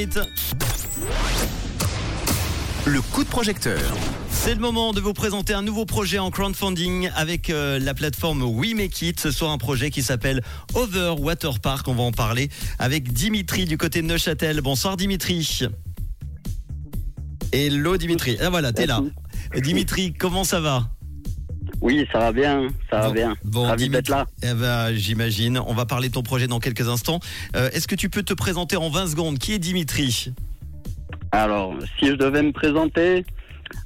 Night. Le coup de projecteur. C'est le moment de vous présenter un nouveau projet en crowdfunding avec euh, la plateforme We Make It. Ce soir, un projet qui s'appelle Over Water Park. On va en parler avec Dimitri du côté de Neuchâtel. Bonsoir Dimitri. Hello Dimitri. Ah voilà, t'es là. Dimitri, comment ça va? Oui, ça va bien, ça va bien. bon, Ravi d'être là. Eh ben, j'imagine. On va parler de ton projet dans quelques instants. Euh, Est-ce que tu peux te présenter en 20 secondes? Qui est Dimitri? Alors, si je devais me présenter,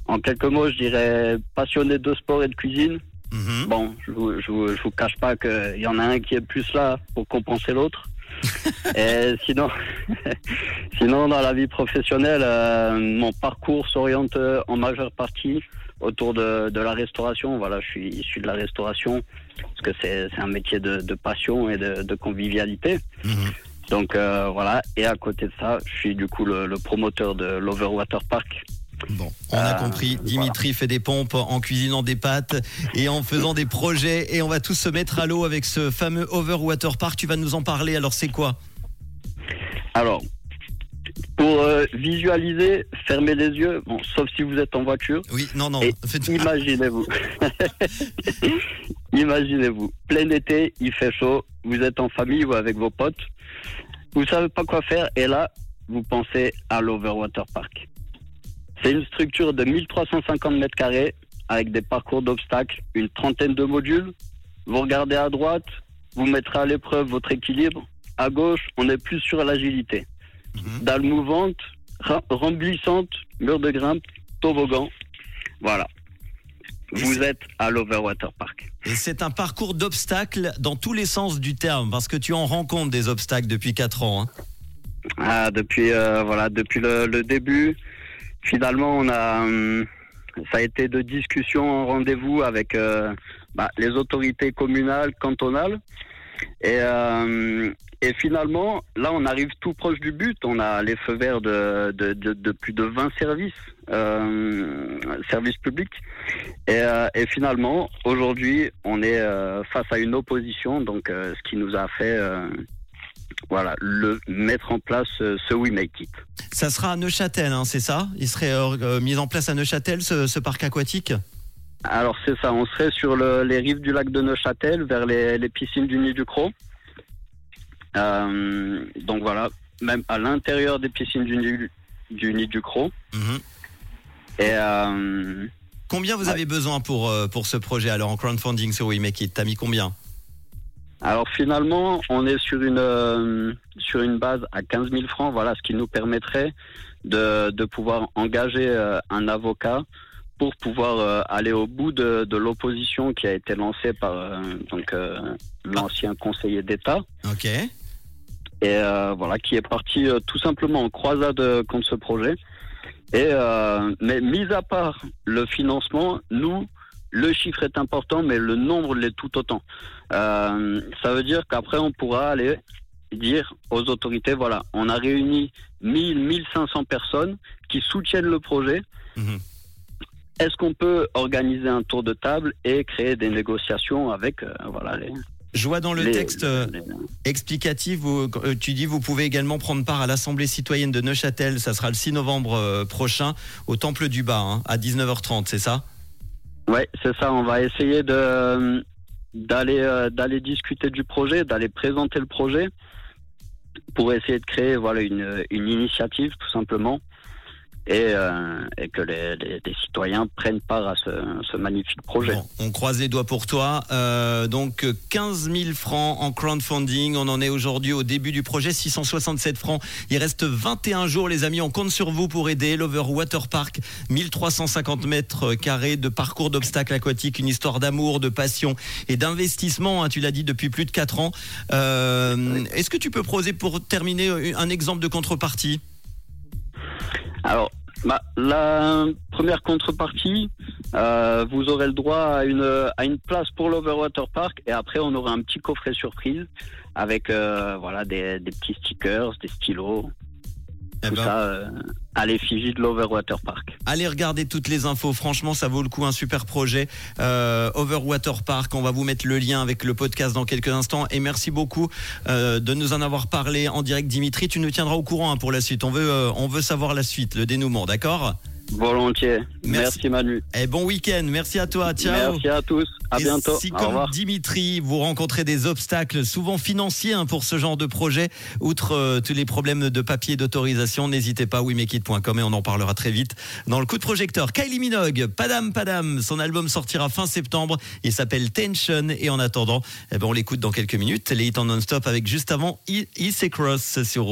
en quelques mots, je dirais passionné de sport et de cuisine. Mhm. Bon, je vous, je vous, cache pas qu'il y en a un qui est plus là pour compenser l'autre. et sinon, sinon, dans la vie professionnelle, euh, mon parcours s'oriente en majeure partie autour de, de la restauration. Voilà, je suis issu de la restauration parce que c'est un métier de, de passion et de, de convivialité. Mhm. Donc euh, voilà, et à côté de ça, je suis du coup le, le promoteur de l'Overwater Park. Bon, on a Euh, compris. Dimitri fait des pompes en cuisinant des pâtes et en faisant des projets. Et on va tous se mettre à l'eau avec ce fameux Overwater Park. Tu vas nous en parler. Alors, c'est quoi? Alors, pour euh, visualiser, fermez les yeux, bon, sauf si vous êtes en voiture. Oui, non, non. Et faites- Imaginez-vous. Imaginez-vous. Plein été, il fait chaud, vous êtes en famille ou avec vos potes. Vous savez pas quoi faire et là, vous pensez à l'Overwater Park. C'est une structure de 1350 mètres carrés avec des parcours d'obstacles, une trentaine de modules. Vous regardez à droite, vous mettrez à l'épreuve votre équilibre. À gauche, on est plus sur l'agilité. Mhm. Dalle mouvante, glissante, mur de grimpe, toboggan. Voilà. Et Vous êtes à l'Overwater Park. Et c'est un parcours d'obstacles dans tous les sens du terme, parce que tu en rencontres des obstacles depuis 4 ans. hein. Ah, depuis euh, voilà, depuis le, le début, finalement, on a hum, ça a été de discussion en rendez-vous avec euh, bah, les autorités communales, cantonales, et euh, et finalement, là, on arrive tout proche du but. On a les feux verts de de, de, de plus de 20 services, euh, services publics, et, euh, et finalement, aujourd'hui, on est euh, face à une opposition, donc ce qui nous a fait voilà, le mettre en place ce We Make It. Ça sera à Neuchâtel, hein, c'est ça? Il serait mis en place à Neuchâtel, ce, ce parc aquatique? Alors c'est ça, on serait sur le- les rives du lac de Neuchâtel, vers les, les piscines du Nid du Croc. Euh, donc voilà, même à l'intérieur des piscines du Nid du, Nid du Croc. Mhm. Et euh, Combien vous Ouais. avez besoin pour, euh, pour ce projet Alors, en crowdfunding sur We Make It, t'as mis combien? Alors finalement, on est sur une euh, sur une base à 15 000 francs, voilà, ce qui nous permettrait de, de pouvoir engager euh, un avocat pour pouvoir aller au bout de, de l'opposition qui a été lancée par donc l'ancien conseiller d'État Ok. Et euh, voilà qui est parti euh, tout simplement en croisade euh, contre ce projet. Et mais mis à part le financement, nous le chiffre est important, mais le nombre l'est tout autant. Euh, ça veut dire qu'après on pourra aller dire aux autorités voilà, on a réuni 1000 1500 personnes qui soutiennent le projet. Mhm. Est-ce qu'on peut organiser un tour de table et créer des négociations avec euh, voilà les, Je vois dans le les- texte euh, explicatif, vous, euh, tu dis vous pouvez également prendre part à l'Assemblée citoyenne de Neuchâtel. Ça sera le 6 novembre euh, prochain au Temple du Bas hein, à 19h30, c'est ça? Ouais, c'est ça. On va essayer de d'aller d'aller discuter du projet, d'aller présenter le projet pour essayer de créer voilà une, une initiative tout simplement et, euh, et que les, les- les citoyens prennent part à ce, ce magnifique projet. Bon, on croise les doigts pour toi. Euh, donc euh, 15 000 francs en crowdfunding. On en est aujourd'hui au début du projet, 667 francs. Il reste 21 jours, les amis. On compte sur vous pour aider l'Over Water Park, 1350 mètres carrés de parcours d'obstacles aquatiques, une histoire d'amour, de passion et d'investissement. hein, tu l'as dit depuis plus de 4 ans. Euh, Est-ce que tu peux proposer pour terminer un exemple de contrepartie? Alors, bah, la première contrepartie, euh, vous aurez le droit à une, à une place pour l'Overwater Park et après on aura un petit coffret surprise avec euh, voilà des, des petits stickers, des stylos, Eh ben, ça. euh, à l'effigie de l'Overwater Park. Allez regarder toutes les infos. Franchement, ça vaut le coup. Un super projet. Euh, Overwater Park. On va vous mettre le lien avec le podcast dans quelques instants. Et merci beaucoup euh, de nous en avoir parlé en direct, Dimitri. Tu nous tiendras au courant hein, pour la suite. On veut, on veut savoir la suite, le dénouement, d'accord? Volontiers. Merci. Merci, Manu. Et bon week-end. Merci à toi. Ciao. Merci à tous. À Et bientôt. Si comme. Dimitri, vous rencontrez des obstacles, souvent financiers hein, pour ce genre de projet, outre euh, tous les problèmes de papier d'autorisation, n'hésitez pas, wemekit.com et on en parlera très vite dans le coup de projecteur. Kylie Minogue, Padam Padam, son album sortira fin septembre, il s'appelle Tension et en attendant, eh ben, on l'écoute dans quelques minutes, les hits en non-stop avec juste avant Easy Cross sur.